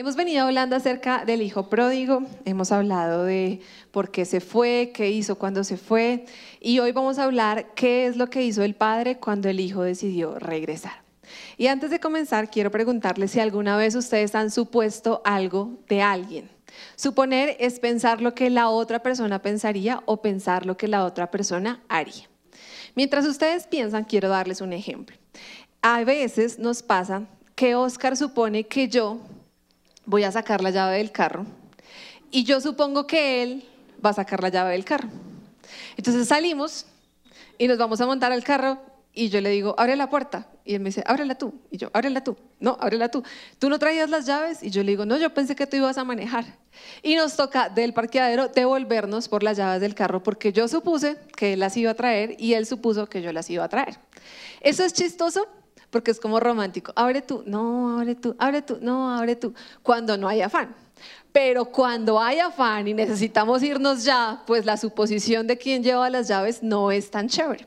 Hemos venido hablando acerca del hijo pródigo, hemos hablado de por qué se fue, qué hizo cuando se fue y hoy vamos a hablar qué es lo que hizo el padre cuando el hijo decidió regresar. Y antes de comenzar, quiero preguntarles si alguna vez ustedes han supuesto algo de alguien. Suponer es pensar lo que la otra persona pensaría o pensar lo que la otra persona haría. Mientras ustedes piensan, quiero darles un ejemplo. A veces nos pasa que Oscar supone que yo voy a sacar la llave del carro y yo supongo que él va a sacar la llave del carro. Entonces salimos y nos vamos a montar al carro y yo le digo, abre la puerta. Y él me dice, ábrela tú. Y yo, ábrela tú. No, ábrela tú. ¿Tú no traías las llaves? Y yo le digo, no, yo pensé que tú ibas a manejar. Y nos toca del parqueadero devolvernos por las llaves del carro porque yo supuse que él las iba a traer y él supuso que yo las iba a traer. Eso es chistoso porque es como romántico. Abre tú, no, abre tú, abre tú, no, abre tú. Cuando no hay afán. Pero cuando hay afán y necesitamos irnos ya, pues la suposición de quién lleva las llaves no es tan chévere.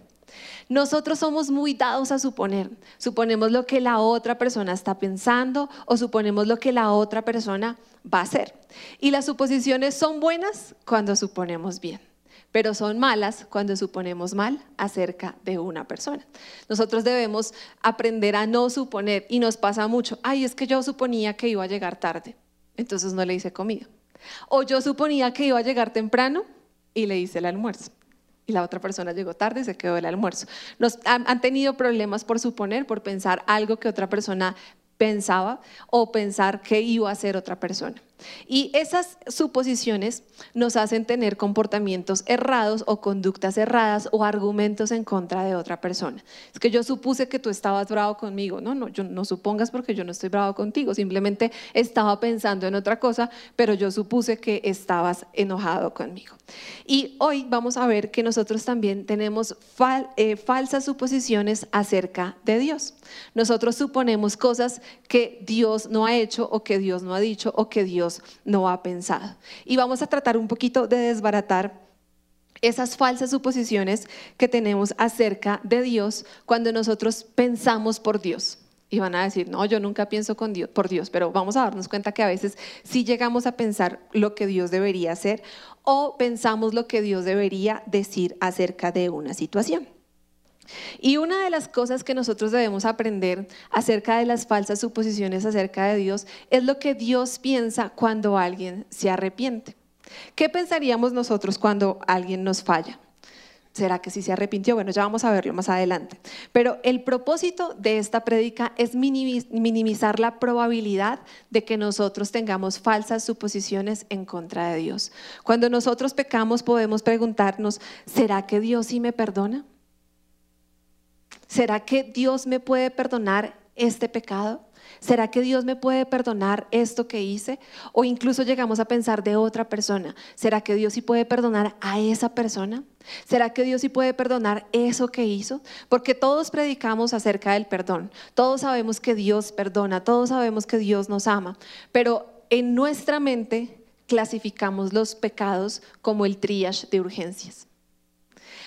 Nosotros somos muy dados a suponer. Suponemos lo que la otra persona está pensando o suponemos lo que la otra persona va a hacer. Y las suposiciones son buenas cuando suponemos bien pero son malas cuando suponemos mal acerca de una persona. Nosotros debemos aprender a no suponer y nos pasa mucho, ay, es que yo suponía que iba a llegar tarde, entonces no le hice comida. O yo suponía que iba a llegar temprano y le hice el almuerzo y la otra persona llegó tarde y se quedó el almuerzo. Nos han, han, tenido problemas por suponer, por pensar algo que otra persona pensaba o pensar que iba a ser otra persona. Y esas suposiciones nos hacen tener comportamientos errados o conductas erradas o argumentos en contra de otra persona. Es que yo supuse que tú estabas bravo conmigo. No, no, no supongas porque yo no estoy bravo contigo. Simplemente estaba pensando en otra cosa, pero yo supuse que estabas enojado conmigo. Y hoy vamos a ver que nosotros también tenemos eh, falsas suposiciones acerca de Dios. Nosotros suponemos cosas que Dios no ha hecho o que Dios no ha dicho o que Dios no ha pensado. Y vamos a tratar un poquito de desbaratar esas falsas suposiciones que tenemos acerca de Dios cuando nosotros pensamos por Dios. Y van a decir, no, yo nunca pienso con Dios, por Dios, pero vamos a darnos cuenta que a veces sí llegamos a pensar lo que Dios debería hacer o pensamos lo que Dios debería decir acerca de una situación. Y una de las cosas que nosotros debemos aprender acerca de las falsas suposiciones acerca de Dios es lo que Dios piensa cuando alguien se arrepiente. ¿Qué pensaríamos nosotros cuando alguien nos falla? ¿Será que sí se arrepintió? Bueno, ya vamos a verlo más adelante. Pero el propósito de esta prédica es minimizar la probabilidad de que nosotros tengamos falsas suposiciones en contra de Dios. Cuando nosotros pecamos podemos preguntarnos, ¿será que Dios sí me perdona? ¿Será que Dios me puede perdonar este pecado? ¿Será que Dios me puede perdonar esto que hice? O incluso llegamos a pensar de otra persona. ¿Será que Dios sí puede perdonar a esa persona? ¿Será que Dios sí puede perdonar eso que hizo? Porque todos predicamos acerca del perdón. Todos sabemos que Dios perdona, todos sabemos que Dios nos ama. Pero en nuestra mente clasificamos los pecados como el triage de urgencias.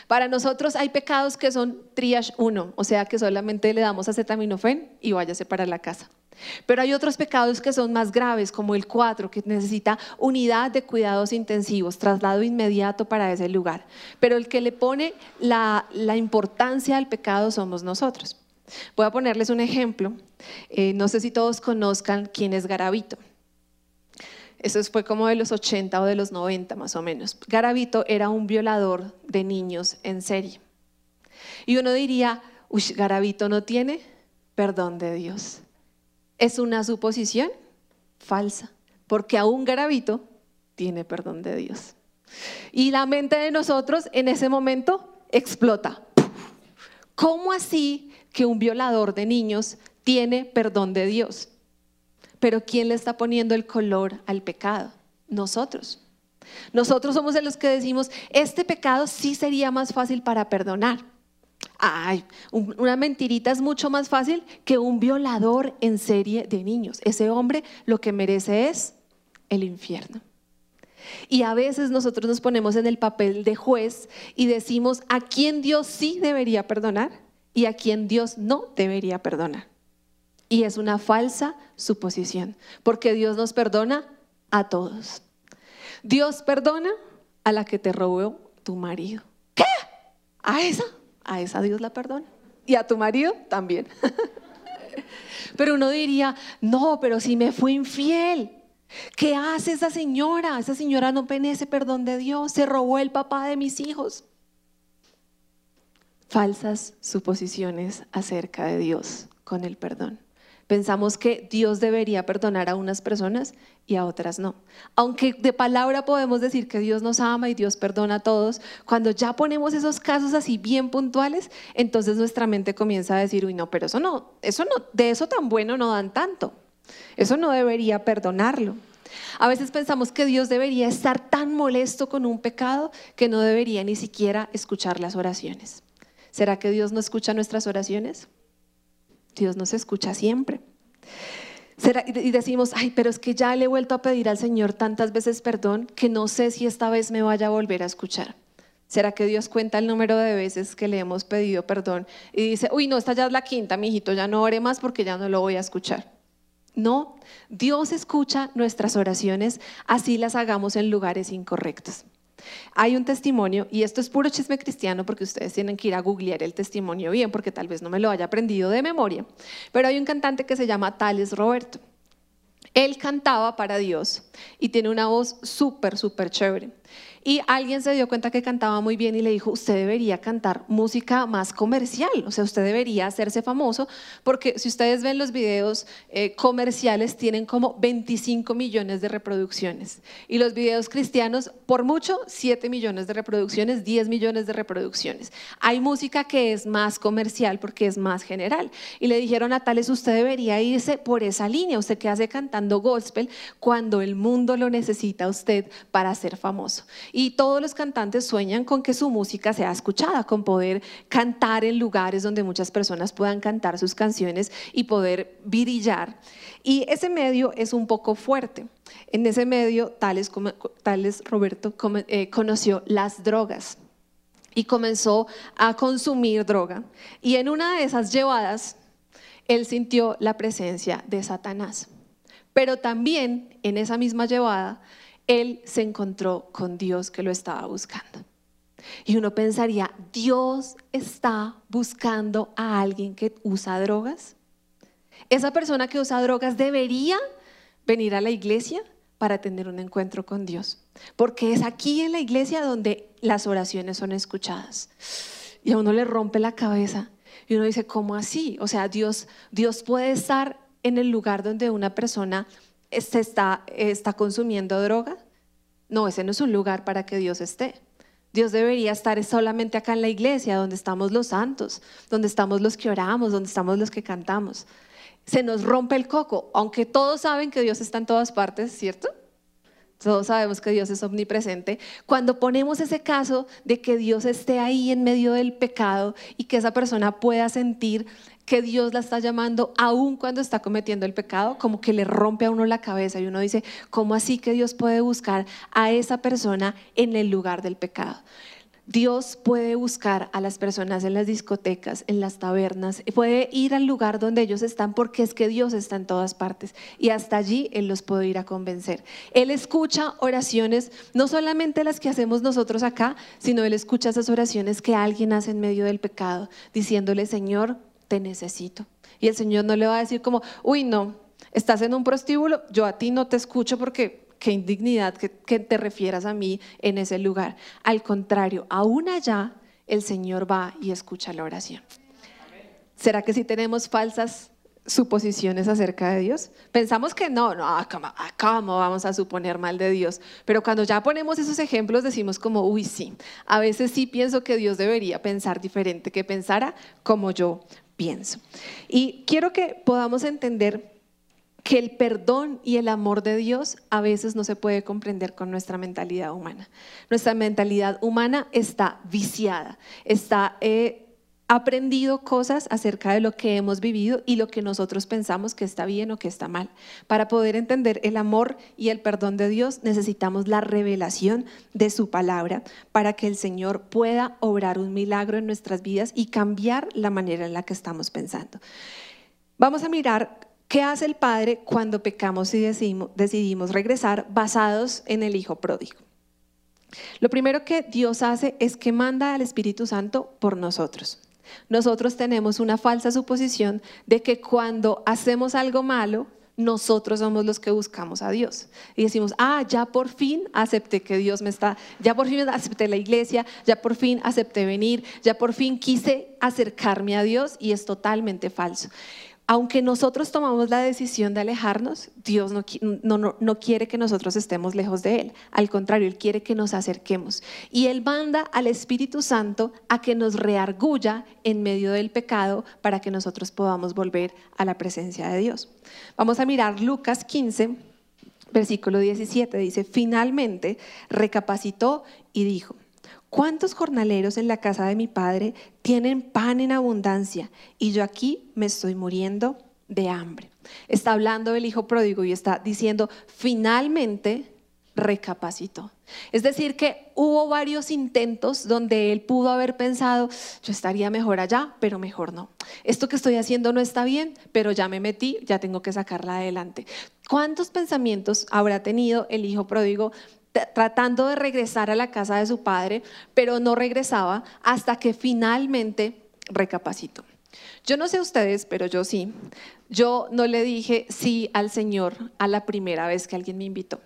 Para nosotros hay pecados que son triage 1, o sea que solamente le damos acetaminofén y váyase para la casa. Pero hay otros pecados que son más graves, como el 4, que necesita unidad de cuidados intensivos, traslado inmediato para ese lugar. Pero el que le pone la, importancia al pecado somos nosotros. Voy a ponerles un ejemplo. Eh, no sé si todos conozcan quién es Garabito. Eso fue como de los 80 o de los 90 más o menos. Garavito era un violador de niños en serie. Y uno diría, uy, Garavito no tiene perdón de Dios. Es una suposición falsa, porque aún Garavito tiene perdón de Dios. Y la mente de nosotros en ese momento explota. ¿Cómo así que un violador de niños tiene perdón de Dios? Pero ¿quién le está poniendo el color al pecado? Nosotros. Nosotros somos de los que decimos, este pecado sí sería más fácil para perdonar. Ay, una mentirita es mucho más fácil que un violador en serie de niños. Ese hombre lo que merece es el infierno. Y a veces nosotros nos ponemos en el papel de juez y decimos a quién Dios sí debería perdonar y a quién Dios no debería perdonar. Y es una falsa suposición, porque Dios nos perdona a todos. Dios perdona a la que te robó tu marido. ¿Qué? ¿A esa? A esa Dios la perdona. Y a tu marido también. pero uno diría, no, pero si me fue infiel. ¿Qué hace esa señora? Esa señora no ese perdón de Dios, se robó el papá de mis hijos. Falsas suposiciones acerca de Dios con el perdón. Pensamos que Dios debería perdonar a unas personas y a otras no. Aunque de palabra podemos decir que Dios nos ama y Dios perdona a todos, cuando ya ponemos esos casos así bien puntuales, entonces nuestra mente comienza a decir, uy, no, pero eso no, eso no, de eso tan bueno no dan tanto. Eso no debería perdonarlo. A veces pensamos que Dios debería estar tan molesto con un pecado que no debería ni siquiera escuchar las oraciones. ¿Será que Dios no escucha nuestras oraciones? Dios nos escucha siempre. y decimos, ay, pero es que ya le he vuelto a pedir al Señor tantas veces perdón que no sé si esta vez me vaya a volver a escuchar. ¿Será que Dios cuenta el número de veces que le hemos pedido perdón y dice, uy, no, esta ya es la quinta, mi hijito, ya no ore más porque ya no lo voy a escuchar? No, Dios escucha nuestras oraciones, así las hagamos en lugares incorrectos. Hay un testimonio, y esto es puro chisme cristiano porque ustedes tienen que ir a googlear el testimonio bien, porque tal vez no me lo haya aprendido de memoria, pero hay un cantante que se llama Tales Roberto. Él cantaba para Dios y tiene una voz súper, súper chévere. Y alguien se dio cuenta que cantaba muy bien y le dijo, usted debería cantar música más comercial, o sea, usted debería hacerse famoso, porque si ustedes ven los videos eh, comerciales, tienen como 25 millones de reproducciones. Y los videos cristianos, por mucho, 7 millones de reproducciones, 10 millones de reproducciones. Hay música que es más comercial porque es más general. Y le dijeron a Tales, usted debería irse por esa línea, usted que hace cantando gospel cuando el mundo lo necesita usted para ser famoso. Y todos los cantantes sueñan con que su música sea escuchada, con poder cantar en lugares donde muchas personas puedan cantar sus canciones y poder brillar. Y ese medio es un poco fuerte. En ese medio, Tales, tales Roberto eh, conoció las drogas y comenzó a consumir droga. Y en una de esas llevadas, él sintió la presencia de Satanás. Pero también en esa misma llevada, él se encontró con Dios que lo estaba buscando. Y uno pensaría, ¿Dios está buscando a alguien que usa drogas? ¿Esa persona que usa drogas debería venir a la iglesia para tener un encuentro con Dios? Porque es aquí en la iglesia donde las oraciones son escuchadas. Y a uno le rompe la cabeza y uno dice, ¿cómo así? O sea, Dios, Dios puede estar en el lugar donde una persona se está, está consumiendo droga. No, ese no es un lugar para que Dios esté. Dios debería estar solamente acá en la iglesia, donde estamos los santos, donde estamos los que oramos, donde estamos los que cantamos. Se nos rompe el coco, aunque todos saben que Dios está en todas partes, ¿cierto? Todos sabemos que Dios es omnipresente. Cuando ponemos ese caso de que Dios esté ahí en medio del pecado y que esa persona pueda sentir que Dios la está llamando aún cuando está cometiendo el pecado, como que le rompe a uno la cabeza y uno dice, ¿cómo así que Dios puede buscar a esa persona en el lugar del pecado? Dios puede buscar a las personas en las discotecas, en las tabernas, puede ir al lugar donde ellos están porque es que Dios está en todas partes y hasta allí Él los puede ir a convencer. Él escucha oraciones, no solamente las que hacemos nosotros acá, sino Él escucha esas oraciones que alguien hace en medio del pecado, diciéndole, Señor, te necesito. Y el Señor no le va a decir como, uy, no, estás en un prostíbulo, yo a ti no te escucho porque qué indignidad que, te refieras a mí en ese lugar. Al contrario, aún allá el Señor va y escucha la oración. ¿Será que si tenemos falsas suposiciones acerca de Dios? Pensamos que no, no, ah, ah, ¿cómo, vamos a suponer mal de Dios? Pero cuando ya ponemos esos ejemplos decimos como, uy, sí, a veces sí pienso que Dios debería pensar diferente, que pensara como yo pienso. Y quiero que podamos entender que el perdón y el amor de Dios a veces no se puede comprender con nuestra mentalidad humana. Nuestra mentalidad humana está viciada, está eh, aprendido cosas acerca de lo que hemos vivido y lo que nosotros pensamos que está bien o que está mal. Para poder entender el amor y el perdón de Dios necesitamos la revelación de su palabra para que el Señor pueda obrar un milagro en nuestras vidas y cambiar la manera en la que estamos pensando. Vamos a mirar qué hace el Padre cuando pecamos y decidimos, regresar basados en el Hijo pródigo. Lo primero que Dios hace es que manda al Espíritu Santo por nosotros. Nosotros tenemos una falsa suposición de que cuando hacemos algo malo, nosotros somos los que buscamos a Dios. Y decimos, ah, ya por fin acepté que Dios me está, ya por fin acepté la iglesia, ya por fin acepté venir, ya por fin quise acercarme a Dios y es totalmente falso aunque nosotros tomamos la decisión de alejarnos, Dios no, quiere que nosotros estemos lejos de Él. Al contrario, Él quiere que nos acerquemos. Y Él manda al Espíritu Santo a que nos reargulla en medio del pecado para que nosotros podamos volver a la presencia de Dios. Vamos a mirar Lucas 15, versículo 17. Dice, finalmente recapacitó y dijo, ¿Cuántos jornaleros en la casa de mi padre tienen pan en abundancia y yo aquí me estoy muriendo de hambre? Está hablando del hijo pródigo y está diciendo, finalmente recapacitó. Es decir, que hubo varios intentos donde él pudo haber pensado, yo estaría mejor allá, pero mejor no. Esto que estoy haciendo no está bien, pero ya me metí, ya tengo que sacarla adelante. ¿Cuántos pensamientos habrá tenido el hijo pródigo tratando de regresar a la casa de su padre, pero no regresaba hasta que finalmente recapacitó. Yo no sé ustedes, pero yo sí. Yo no le dije sí al Señor a la primera vez que alguien me invitó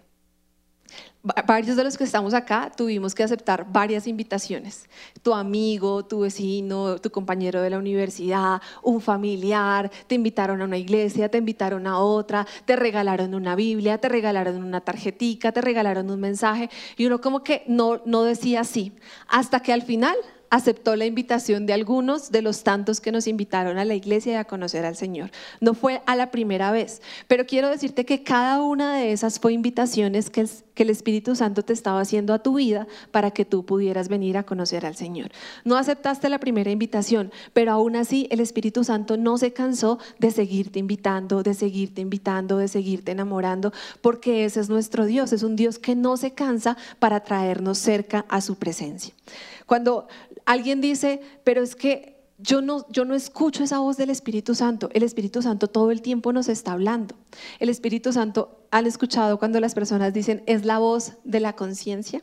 varios de los que estamos acá tuvimos que aceptar varias invitaciones. Tu amigo, tu vecino, tu compañero de la universidad, un familiar, te invitaron a una iglesia, te invitaron a otra, te regalaron una Biblia, te regalaron una tarjetica, te regalaron un mensaje y uno como que no, no decía sí, hasta que al final aceptó la invitación de algunos de los tantos que nos invitaron a la iglesia y a conocer al Señor. No fue a la primera vez, pero quiero decirte que cada una de esas fue invitaciones que el, Espíritu Santo te estaba haciendo a tu vida para que tú pudieras venir a conocer al Señor. No aceptaste la primera invitación, pero aún así el Espíritu Santo no se cansó de seguirte invitando, de seguirte invitando, de seguirte enamorando, porque ese es nuestro Dios, es un Dios que no se cansa para traernos cerca a su presencia. Cuando alguien dice, pero es que yo no, yo no escucho esa voz del Espíritu Santo. El Espíritu Santo todo el tiempo nos está hablando. El Espíritu Santo, ¿han escuchado cuando las personas dicen, es la voz de la conciencia?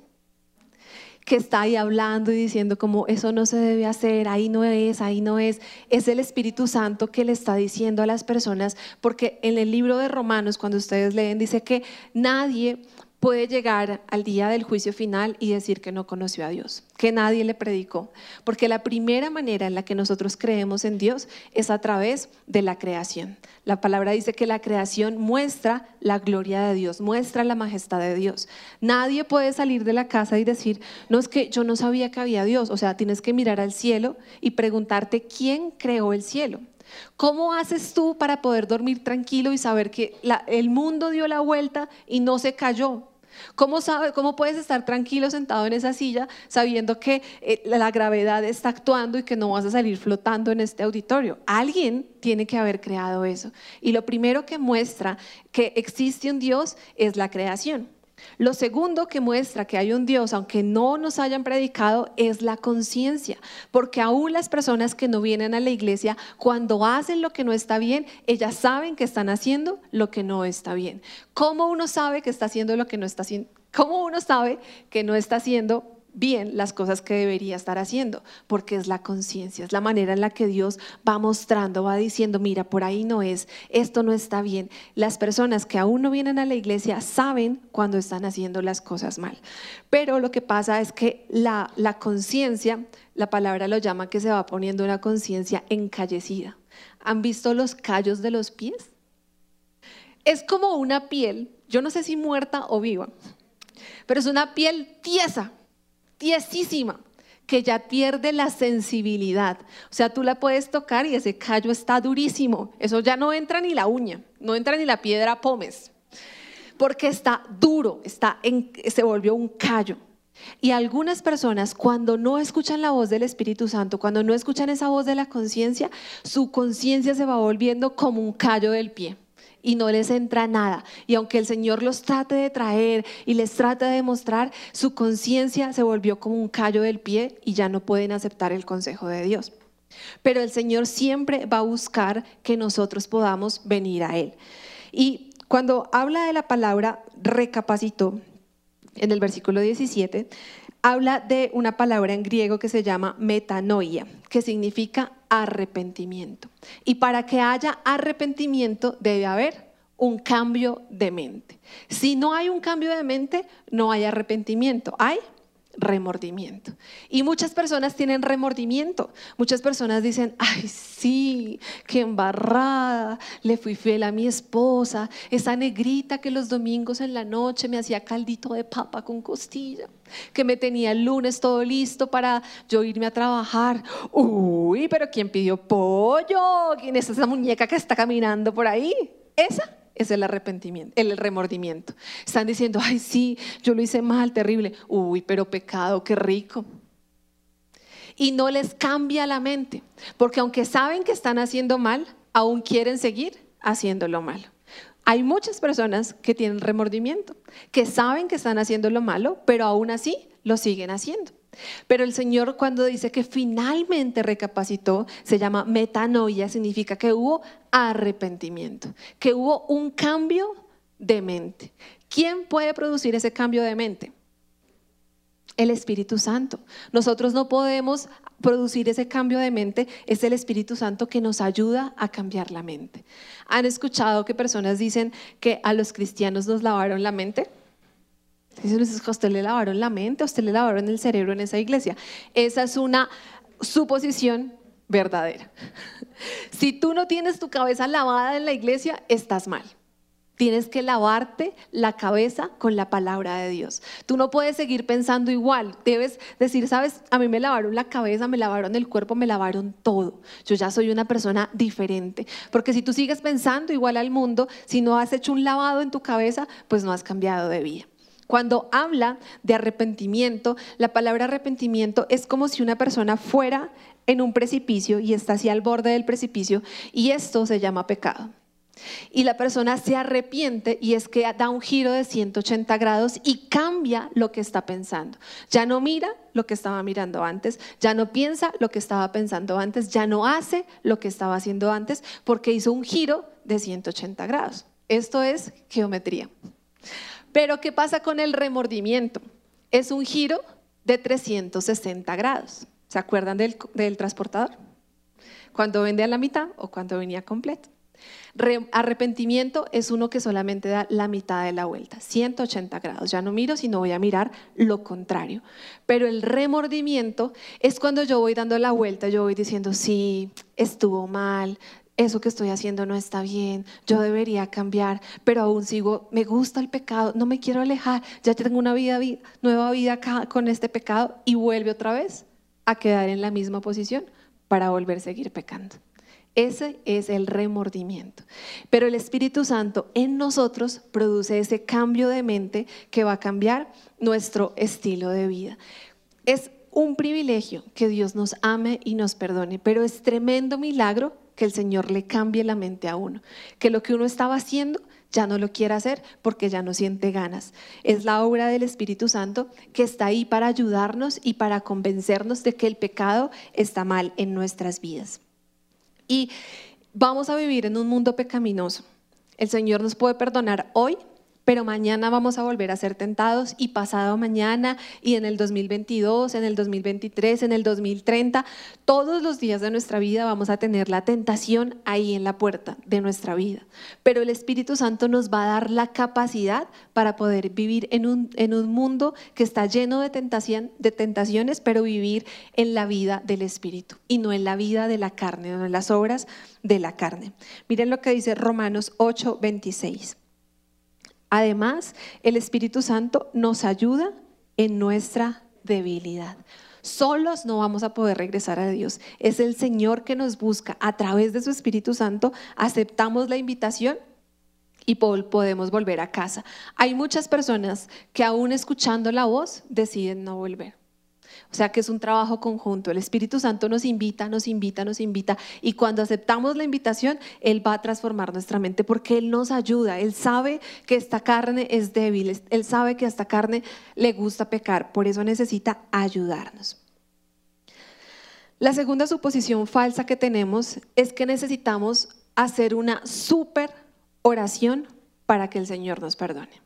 Que está ahí hablando y diciendo como, eso no se debe hacer, ahí no es, ahí no es. Es el Espíritu Santo que le está diciendo a las personas, porque en el libro de Romanos, cuando ustedes leen, dice que nadie puede llegar al día del juicio final y decir que no conoció a Dios, que nadie le predicó. Porque la primera manera en la que nosotros creemos en Dios es a través de la creación. La palabra dice que la creación muestra la gloria de Dios, muestra la majestad de Dios. Nadie puede salir de la casa y decir, no es que yo no sabía que había Dios. O sea, tienes que mirar al cielo y preguntarte quién creó el cielo. ¿Cómo haces tú para poder dormir tranquilo y saber que el mundo dio la vuelta y no se cayó? ¿Cómo, ¿Cómo puedes estar tranquilo sentado en esa silla sabiendo que eh, la gravedad está actuando y que no vas a salir flotando en este auditorio? Alguien tiene que haber creado eso. Y lo primero que muestra que existe un Dios es la creación. Lo segundo que muestra que hay un Dios, aunque no nos hayan predicado, es la conciencia, porque aún las personas que no vienen a la iglesia, cuando hacen lo que no está bien, ellas saben que están haciendo lo que no está bien. ¿Cómo uno sabe que está haciendo lo que no está haciendo? ¿Cómo uno sabe que no está haciendo bien las cosas que debería estar haciendo, porque es la conciencia, es la manera en la que Dios va mostrando, va diciendo, mira, por ahí no es, esto no está bien. Las personas que aún no vienen a la iglesia saben cuando están haciendo las cosas mal. Pero lo que pasa es que la, conciencia, la palabra lo llama que se va poniendo una conciencia encallecida. ¿Han visto los callos de los pies? Es como una piel, yo no sé si muerta o viva, pero es una piel tiesa tiesísima que ya pierde la sensibilidad. O sea, tú la puedes tocar y ese callo está durísimo. Eso ya no entra ni la uña, no entra ni la piedra pómez, porque está duro, está se volvió un callo. Y algunas personas cuando no escuchan la voz del Espíritu Santo, cuando no escuchan esa voz de la conciencia, su conciencia se va volviendo como un callo del pie y no les entra nada. Y aunque el Señor los trate de traer y les trate de mostrar, su conciencia se volvió como un callo del pie y ya no pueden aceptar el consejo de Dios. Pero el Señor siempre va a buscar que nosotros podamos venir a Él. Y cuando habla de la palabra recapacitó, en el versículo 17, habla de una palabra en griego que se llama metanoia, que significa arrepentimiento. Y para que haya arrepentimiento debe haber un cambio de mente. Si no hay un cambio de mente, no hay arrepentimiento. Hay remordimiento. Y muchas personas tienen remordimiento. Muchas personas dicen, ay, sí, qué embarrada, le fui fiel a mi esposa, esa negrita que los domingos en la noche me hacía caldito de papa con costilla, que me tenía el lunes todo listo para yo irme a trabajar. Uy, pero ¿quién pidió pollo? ¿Quién es esa muñeca que está caminando por ahí? Esa es el arrepentimiento, el remordimiento. Están diciendo, ay, sí, yo lo hice mal, terrible. Uy, pero pecado, qué rico. Y no les cambia la mente, porque aunque saben que están haciendo mal, aún quieren seguir haciendo lo malo. Hay muchas personas que tienen remordimiento, que saben que están haciendo lo malo, pero aún así lo siguen haciendo. Pero el Señor cuando dice que finalmente recapacitó, se llama metanoia, significa que hubo arrepentimiento, que hubo un cambio de mente. ¿Quién puede producir ese cambio de mente? El Espíritu Santo. Nosotros no podemos producir ese cambio de mente, es el Espíritu Santo que nos ayuda a cambiar la mente. ¿Han escuchado que personas dicen que a los cristianos nos lavaron la mente? Dicen, a usted le lavaron la mente, a usted le lavaron el cerebro en esa iglesia. Esa es una suposición verdadera. Si tú no tienes tu cabeza lavada en la iglesia, estás mal. Tienes que lavarte la cabeza con la palabra de Dios. Tú no puedes seguir pensando igual. Debes decir, sabes, a mí me lavaron la cabeza, me lavaron el cuerpo, me lavaron todo. Yo ya soy una persona diferente. Porque si tú sigues pensando igual al mundo, si no has hecho un lavado en tu cabeza, pues no has cambiado de vida. Cuando habla de arrepentimiento, la palabra arrepentimiento es como si una persona fuera en un precipicio y está así al borde del precipicio y esto se llama pecado. Y la persona se arrepiente y es que da un giro de 180 grados y cambia lo que está pensando. Ya no mira lo que estaba mirando antes, ya no piensa lo que estaba pensando antes, ya no hace lo que estaba haciendo antes porque hizo un giro de 180 grados. Esto es geometría. Pero ¿qué pasa con el remordimiento? Es un giro de 360 grados. ¿Se acuerdan del, transportador? Cuando vende a la mitad o cuando venía completo. arrepentimiento es uno que solamente da la mitad de la vuelta, 180 grados. Ya no miro, sino voy a mirar lo contrario. Pero el remordimiento es cuando yo voy dando la vuelta, yo voy diciendo, sí, estuvo mal, eso que estoy haciendo no está bien, yo debería cambiar, pero aún sigo, me gusta el pecado, no me quiero alejar, ya tengo una vida, nueva vida acá con este pecado y vuelve otra vez a quedar en la misma posición para volver a seguir pecando. Ese es el remordimiento. Pero el Espíritu Santo en nosotros produce ese cambio de mente que va a cambiar nuestro estilo de vida. Es un privilegio que Dios nos ame y nos perdone, pero es tremendo milagro que el Señor le cambie la mente a uno, que lo que uno estaba haciendo ya no lo quiere hacer porque ya no siente ganas. Es la obra del Espíritu Santo que está ahí para ayudarnos y para convencernos de que el pecado está mal en nuestras vidas. Y vamos a vivir en un mundo pecaminoso. El Señor nos puede perdonar hoy pero mañana vamos a volver a ser tentados y pasado mañana y en el 2022, en el 2023, en el 2030, todos los días de nuestra vida vamos a tener la tentación ahí en la puerta de nuestra vida. Pero el Espíritu Santo nos va a dar la capacidad para poder vivir en un, en un mundo que está lleno de, tentación, de tentaciones, pero vivir en la vida del Espíritu y no en la vida de la carne, no en las obras de la carne. Miren lo que dice Romanos 8, 26. Además, el Espíritu Santo nos ayuda en nuestra debilidad. Solos no vamos a poder regresar a Dios. Es el Señor que nos busca a través de su Espíritu Santo. Aceptamos la invitación y podemos volver a casa. Hay muchas personas que aún escuchando la voz deciden no volver. O sea que es un trabajo conjunto. El Espíritu Santo nos invita, nos invita, nos invita. Y cuando aceptamos la invitación, Él va a transformar nuestra mente porque Él nos ayuda. Él sabe que esta carne es débil. Él sabe que a esta carne le gusta pecar. Por eso necesita ayudarnos. La segunda suposición falsa que tenemos es que necesitamos hacer una súper oración para que el Señor nos perdone.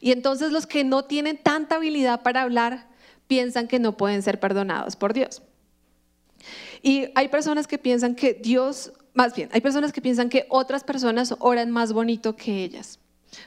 Y entonces los que no tienen tanta habilidad para hablar piensan que no pueden ser perdonados por Dios. Y hay personas que piensan que Dios, más bien, hay personas que piensan que otras personas oran más bonito que ellas.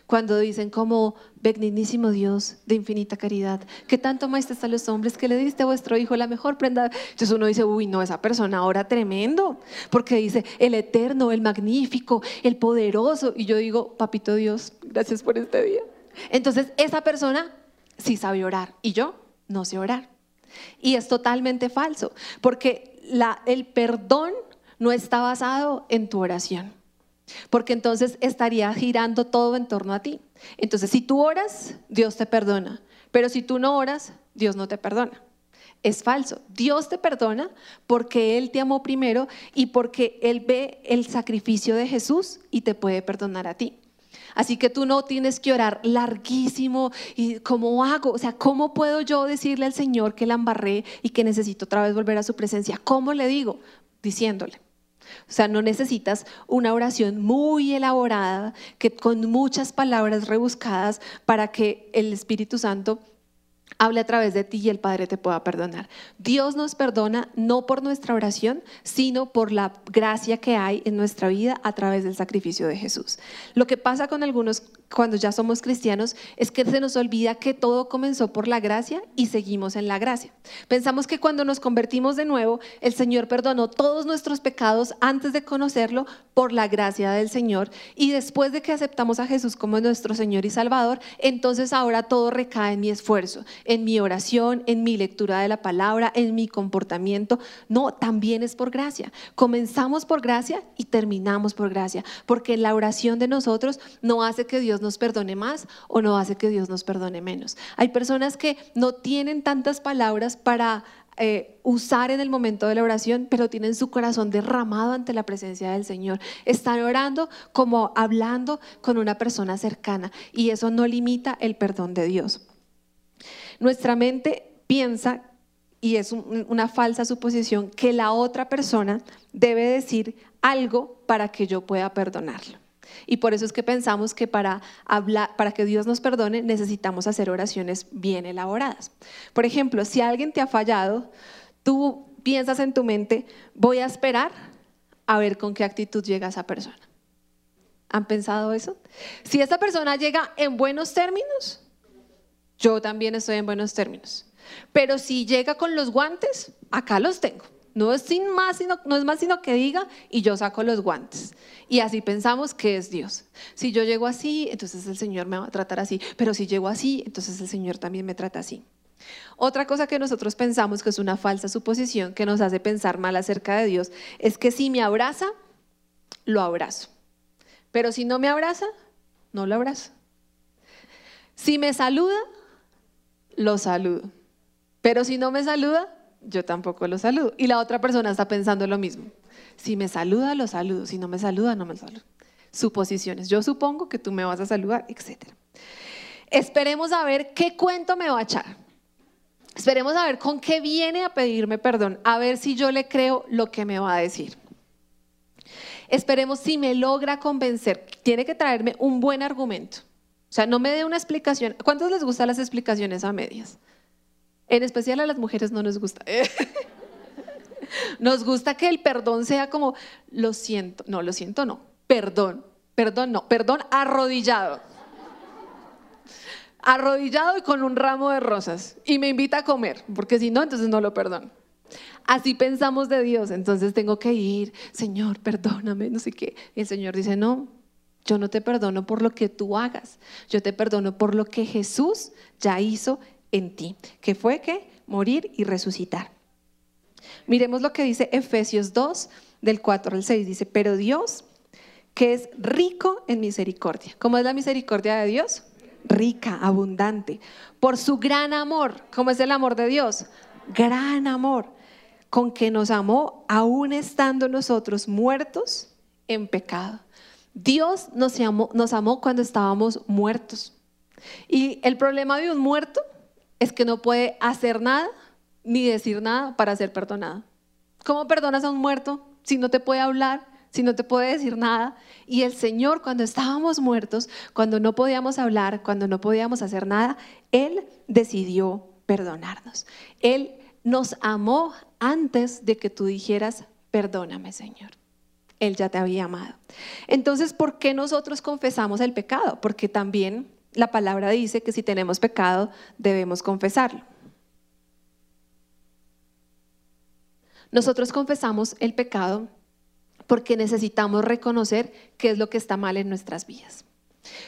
Cuando dicen como, benignísimo Dios de infinita caridad, que tanto amaste a los hombres que le diste a vuestro hijo la mejor prenda. Entonces uno dice, uy, no, esa persona ora tremendo, porque dice, el eterno, el magnífico, el poderoso. Y yo digo, papito Dios, gracias por este día. Entonces esa persona sí sabe orar y yo no sé orar. Y es totalmente falso, porque la, el perdón no está basado en tu oración porque entonces estaría girando todo en torno a ti. Entonces, si tú oras, Dios te perdona, pero si tú no oras, Dios no te perdona. Es falso. Dios te perdona porque Él te amó primero y porque Él ve el sacrificio de Jesús y te puede perdonar a ti. Así que tú no tienes que orar larguísimo y cómo hago, o sea, cómo puedo yo decirle al Señor que la embarré y que necesito otra vez volver a su presencia. ¿Cómo le digo? Diciéndole. O sea, no necesitas una oración muy elaborada, que con muchas palabras rebuscadas para que el Espíritu Santo hable a través de ti y el Padre te pueda perdonar. Dios nos perdona no por nuestra oración, sino por la gracia que hay en nuestra vida a través del sacrificio de Jesús. Lo que pasa con algunos cuando ya somos cristianos es que se nos olvida que todo comenzó por la gracia y seguimos en la gracia. Pensamos que cuando nos convertimos de nuevo, el Señor perdonó todos nuestros pecados antes de conocerlo por la gracia del Señor y después de que aceptamos a Jesús como nuestro Señor y Salvador, entonces ahora todo recae en mi esfuerzo, en mi oración, en mi lectura de la palabra, en mi comportamiento. No, también es por gracia. Comenzamos por gracia y terminamos por gracia, porque la oración de nosotros no hace que Dios nos perdone más o no hace que Dios nos perdone menos. Hay personas que no tienen tantas palabras para eh, usar en el momento de la oración, pero tienen su corazón derramado ante la presencia del Señor. Están orando como hablando con una persona cercana y eso no limita el perdón de Dios. Nuestra mente piensa, y es una falsa suposición, que la otra persona debe decir algo para que yo pueda perdonarlo. Y por eso es que pensamos que para, hablar, para que Dios nos perdone necesitamos hacer oraciones bien elaboradas. Por ejemplo, si alguien te ha fallado, tú piensas en tu mente, voy a esperar a ver con qué actitud llega esa persona. ¿Han pensado eso? Si esa persona llega en buenos términos, yo también estoy en buenos términos. Pero si llega con los guantes, acá los tengo. No es, sin más, sino, no es más sino que diga y yo saco los guantes. Y así pensamos que es Dios. Si yo llego así, entonces el Señor me va a tratar así. Pero si llego así, entonces el Señor también me trata así. Otra cosa que nosotros pensamos que es una falsa suposición que nos hace pensar mal acerca de Dios es que si me abraza, lo abrazo. Pero si no me abraza, no lo abrazo. Si me saluda, lo saludo. Pero si no me saluda, yo tampoco lo saludo. Y la otra persona está pensando lo mismo. Si me saluda, lo saludo. Si no me saluda, no me saludo. Suposiciones. Yo supongo que tú me vas a saludar, etc. Esperemos a ver qué cuento me va a echar. Esperemos a ver con qué viene a pedirme perdón, a ver si yo le creo lo que me va a decir. Esperemos si me logra convencer. Tiene que traerme un buen argumento. O sea, no me dé una explicación. ¿Cuántos les gustan las explicaciones a medias? En especial a las mujeres no nos gusta. Nos gusta que el perdón sea como, lo siento, no, lo siento, no, perdón, perdón, no, perdón arrodillado. Arrodillado y con un ramo de rosas. Y me invita a comer, porque si no, entonces no lo perdono. Así pensamos de Dios, entonces tengo que ir, Señor, perdóname, no sé qué. Y el Señor dice, no, yo no te perdono por lo que tú hagas, yo te perdono por lo que Jesús ya hizo en ti, que fue que morir y resucitar. Miremos lo que dice Efesios 2, del 4 al 6. Dice, pero Dios, que es rico en misericordia. ¿Cómo es la misericordia de Dios? Rica, abundante. Por su gran amor. ¿Cómo es el amor de Dios? Gran amor. Con que nos amó aún estando nosotros muertos en pecado. Dios nos amó, nos amó cuando estábamos muertos. Y el problema de un muerto es que no puede hacer nada ni decir nada para ser perdonado. ¿Cómo perdonas a un muerto si no te puede hablar, si no te puede decir nada? Y el Señor, cuando estábamos muertos, cuando no podíamos hablar, cuando no podíamos hacer nada, Él decidió perdonarnos. Él nos amó antes de que tú dijeras, perdóname, Señor. Él ya te había amado. Entonces, ¿por qué nosotros confesamos el pecado? Porque también la palabra dice que si tenemos pecado, debemos confesarlo. Nosotros confesamos el pecado porque necesitamos reconocer qué es lo que está mal en nuestras vidas.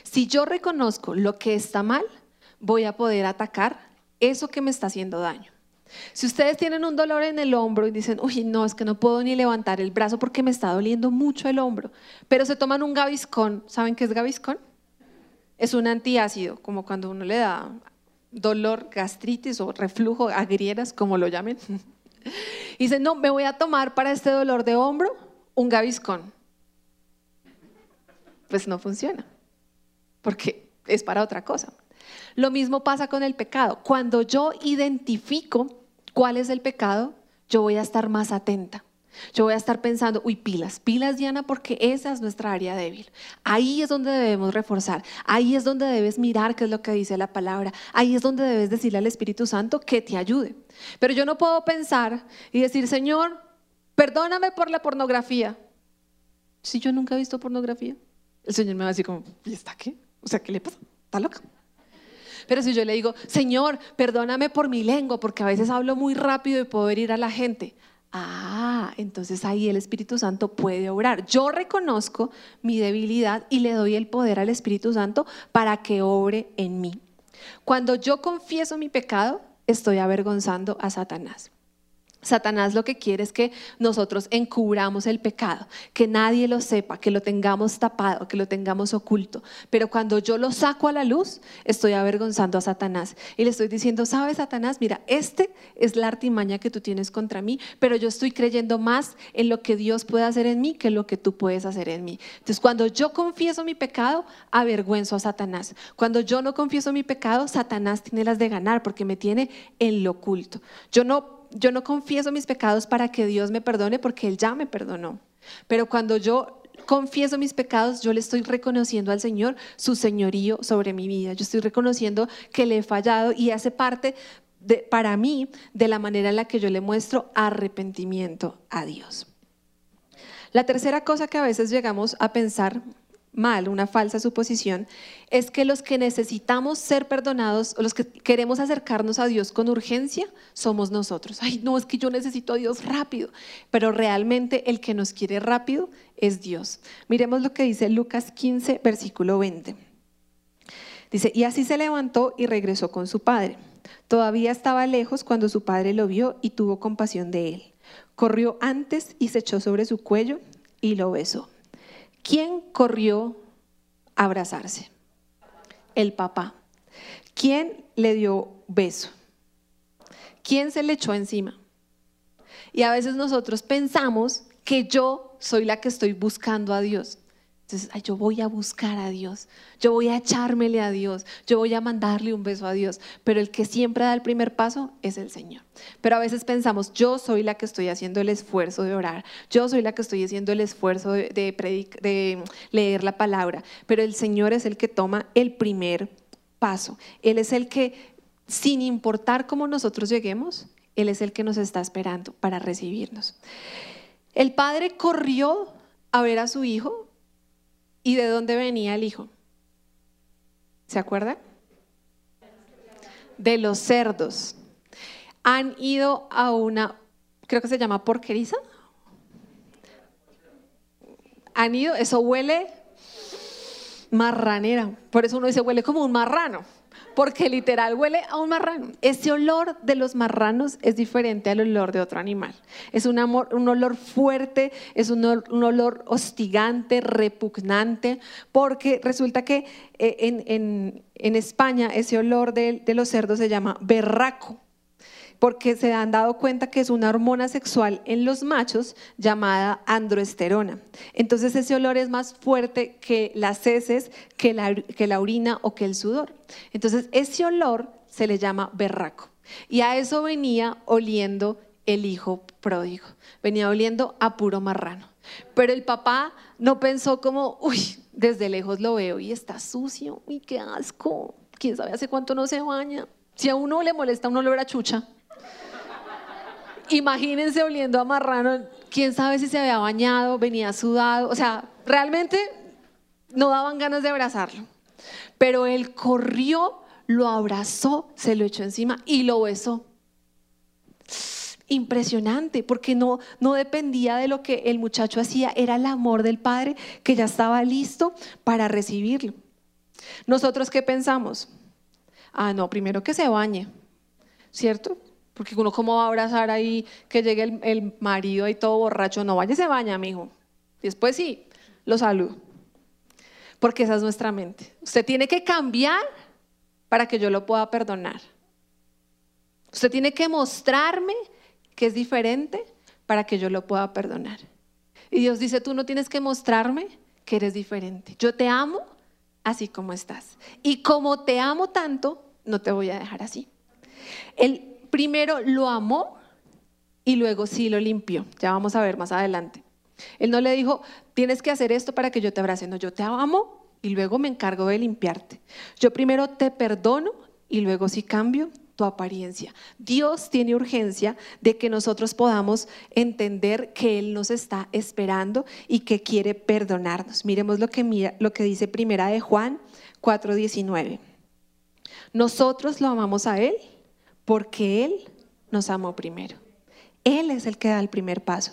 Si yo reconozco lo que está mal, voy a poder atacar eso que me está haciendo daño. Si ustedes tienen un dolor en el hombro y dicen, uy, no, es que no puedo ni levantar el brazo porque me está doliendo mucho el hombro, pero se toman un gaviscón, ¿saben qué es gaviscón? Es un antiácido, como cuando uno le da dolor, gastritis o reflujo, agrieras, como lo llamen. Y dice, no, me voy a tomar para este dolor de hombro un gaviscón. Pues no funciona, porque es para otra cosa. Lo mismo pasa con el pecado. Cuando yo identifico cuál es el pecado, yo voy a estar más atenta. Yo voy a estar pensando, uy, pilas, pilas Diana, porque esa es nuestra área débil. Ahí es donde debemos reforzar. Ahí es donde debes mirar qué es lo que dice la palabra. Ahí es donde debes decirle al Espíritu Santo que te ayude. Pero yo no puedo pensar y decir, Señor, perdóname por la pornografía. Si yo nunca he visto pornografía, el Señor me va a decir como, ¿y está qué? O sea, ¿qué le pasa? ¿Está loca? Pero si yo le digo, Señor, perdóname por mi lengua, porque a veces hablo muy rápido y puedo herir a la gente. Ah, entonces ahí el Espíritu Santo puede obrar. Yo reconozco mi debilidad y le doy el poder al Espíritu Santo para que obre en mí. Cuando yo confieso mi pecado, estoy avergonzando a Satanás. Satanás lo que quiere es que nosotros encubramos el pecado, que nadie lo sepa, que lo tengamos tapado, que lo tengamos oculto. Pero cuando yo lo saco a la luz, estoy avergonzando a Satanás y le estoy diciendo, sabes Satanás, mira, este es la artimaña que tú tienes contra mí, pero yo estoy creyendo más en lo que Dios puede hacer en mí que en lo que tú puedes hacer en mí. Entonces, cuando yo confieso mi pecado, avergüenzo a Satanás. Cuando yo no confieso mi pecado, Satanás tiene las de ganar porque me tiene en lo oculto. Yo no yo no confieso mis pecados para que Dios me perdone porque Él ya me perdonó. Pero cuando yo confieso mis pecados, yo le estoy reconociendo al Señor su señorío sobre mi vida. Yo estoy reconociendo que le he fallado y hace parte para mí de la manera en la que yo le muestro arrepentimiento a Dios. La tercera cosa que a veces llegamos a pensar mal, una falsa suposición, es que los que necesitamos ser perdonados o los que queremos acercarnos a Dios con urgencia somos nosotros. Ay, no, es que yo necesito a Dios rápido, pero realmente el que nos quiere rápido es Dios. Miremos lo que dice Lucas 15, versículo 20. Dice, y así se levantó y regresó con su padre. Todavía estaba lejos cuando su padre lo vio y tuvo compasión de él. Corrió antes y se echó sobre su cuello y lo besó. ¿Quién corrió a abrazarse? El papá. ¿Quién le dio beso? ¿Quién se le echó encima? Y a veces nosotros pensamos que yo soy la que estoy buscando a Dios. Entonces, yo voy a buscar a Dios, yo voy a echármele a Dios, yo voy a mandarle un beso a Dios, pero el que siempre da el primer paso es el Señor. Pero a veces pensamos, yo soy la que estoy haciendo el esfuerzo de orar, yo soy la que estoy haciendo el esfuerzo de, de leer la palabra, pero el Señor es el que toma el primer paso. Él es el que, sin importar cómo nosotros lleguemos, Él es el que nos está esperando para recibirnos. El padre corrió a ver a su hijo ¿Y de dónde venía el hijo? ¿Se acuerdan? De los cerdos. Han ido a una, creo que se llama porqueriza. Han ido, eso huele marranera. Por eso uno dice, huele como un marrano porque literal huele a un marrano. Ese olor de los marranos es diferente al olor de otro animal. Es un, un olor fuerte, es un, olor hostigante, repugnante, porque resulta que eh, en, España ese olor de los cerdos se llama berraco porque se han dado cuenta que es una hormona sexual en los machos llamada androesterona. Entonces ese olor es más fuerte que las heces, que la, que la orina o que el sudor. Entonces ese olor se le llama berraco. Y a eso venía oliendo el hijo pródigo. Venía oliendo a puro marrano. Pero el papá no pensó como, uy, desde lejos lo veo y está sucio, uy, qué asco. ¿Quién sabe hace cuánto no se baña? Si a uno le molesta un olor a chucha, imagínense oliendo a marrano, quién sabe si se había bañado, venía sudado, o sea, realmente no daban ganas de abrazarlo. Pero él corrió, lo abrazó, se lo echó encima y lo besó. Impresionante, porque no, no dependía de lo que el muchacho hacía, era el amor del padre que ya estaba listo para recibirlo. Nosotros qué pensamos? Ah, no, primero que se bañe, ¿cierto? Porque uno cómo va a abrazar ahí que llegue el, marido ahí todo borracho, no vaya se baña, amigo. Después sí, lo saludo. Porque esa es nuestra mente. Usted tiene que cambiar para que yo lo pueda perdonar. Usted tiene que mostrarme que es diferente para que yo lo pueda perdonar. Y Dios dice, tú no tienes que mostrarme que eres diferente. Yo te amo así como estás. Y como te amo tanto, no te voy a dejar así. Él primero lo amó y luego sí lo limpió. Ya vamos a ver más adelante. Él no le dijo, tienes que hacer esto para que yo te abrace. No, yo te amo y luego me encargo de limpiarte. Yo primero te perdono y luego sí cambio tu apariencia. Dios tiene urgencia de que nosotros podamos entender que Él nos está esperando y que quiere perdonarnos. Miremos lo que, lo que dice primera de Juan 4:19. Nosotros lo amamos a Él porque Él nos amó primero. Él es el que da el primer paso.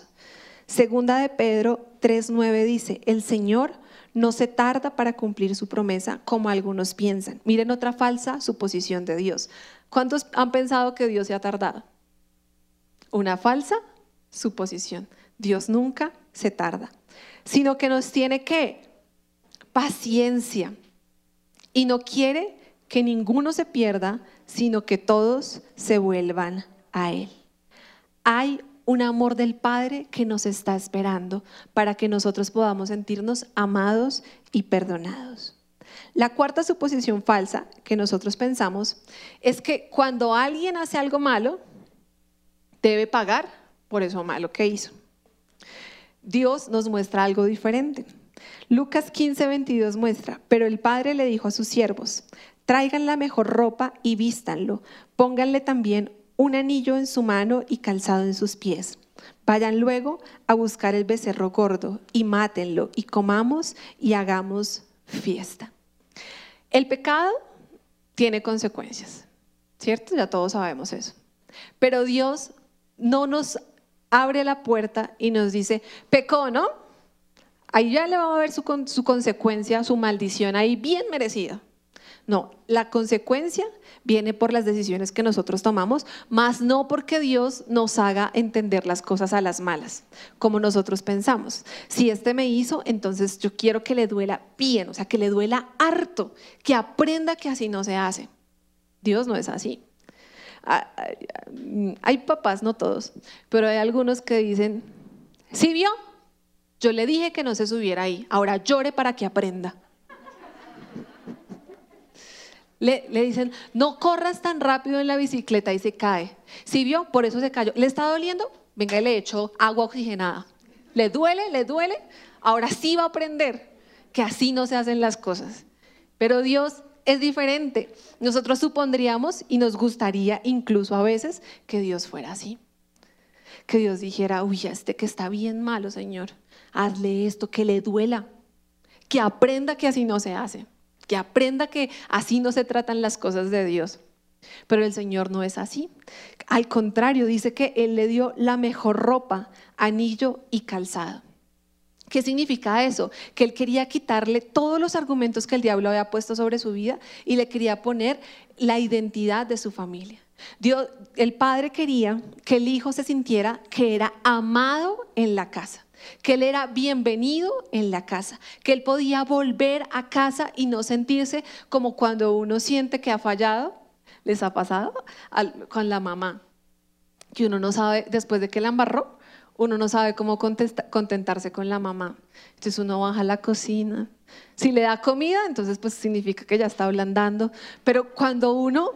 Segunda de Pedro 3.9 dice, el Señor no se tarda para cumplir su promesa como algunos piensan. Miren otra falsa suposición de Dios. ¿Cuántos han pensado que Dios se ha tardado? Una falsa suposición. Dios nunca se tarda, sino que nos tiene que paciencia y no quiere que ninguno se pierda, sino que todos se vuelvan a Él. Hay un amor del Padre que nos está esperando para que nosotros podamos sentirnos amados y perdonados. La cuarta suposición falsa que nosotros pensamos es que cuando alguien hace algo malo, debe pagar por eso malo que hizo. Dios nos muestra algo diferente. Lucas 15, 22 muestra, pero el padre le dijo a sus siervos, Traigan la mejor ropa y vístanlo. Pónganle también un anillo en su mano y calzado en sus pies. Vayan luego a buscar el becerro gordo y mátenlo y comamos y hagamos fiesta. El pecado tiene consecuencias, ¿cierto? Ya todos sabemos eso. Pero Dios no nos abre la puerta y nos dice, pecó, ¿no? Ahí ya le va a ver su consecuencia, su maldición ahí bien merecida. No, la consecuencia viene por las decisiones que nosotros tomamos, más no porque Dios nos haga entender las cosas a las malas, como nosotros pensamos. Si este me hizo, entonces yo quiero que le duela bien, o sea, que le duela harto, que aprenda que así no se hace. Dios no es así. Ah, ah, hay papás, no todos, pero hay algunos que dicen, ¿sí vio? Yo le dije que no se subiera ahí, ahora llore para que aprenda le, dicen, no corras tan rápido en la bicicleta y se cae. Si vio, por eso se cayó. ¿Le está doliendo? Venga le echo agua oxigenada. ¿Le duele? ¿Le duele? Ahora sí va a aprender que así no se hacen las cosas. Pero Dios es diferente. Nosotros supondríamos y nos gustaría incluso a veces que Dios fuera así. Que Dios dijera, uy, este que está bien malo, Señor, hazle esto, que le duela, que aprenda que así no se hace que aprenda que así no se tratan las cosas de Dios. Pero el Señor no es así. Al contrario, dice que Él le dio la mejor ropa, anillo y calzado. ¿Qué significa eso? Que Él quería quitarle todos los argumentos que el diablo había puesto sobre su vida y le quería poner la identidad de su familia. Dios, el padre quería que el hijo se sintiera que era amado en la casa que él era bienvenido en la casa, que él podía volver a casa y no sentirse como cuando uno siente que ha fallado, les ha pasado con la mamá, que uno no sabe, después de que la embarró, uno no sabe cómo contentarse con la mamá. Entonces uno baja a la cocina. Si le da comida, entonces pues significa que ya está ablandando. Pero cuando uno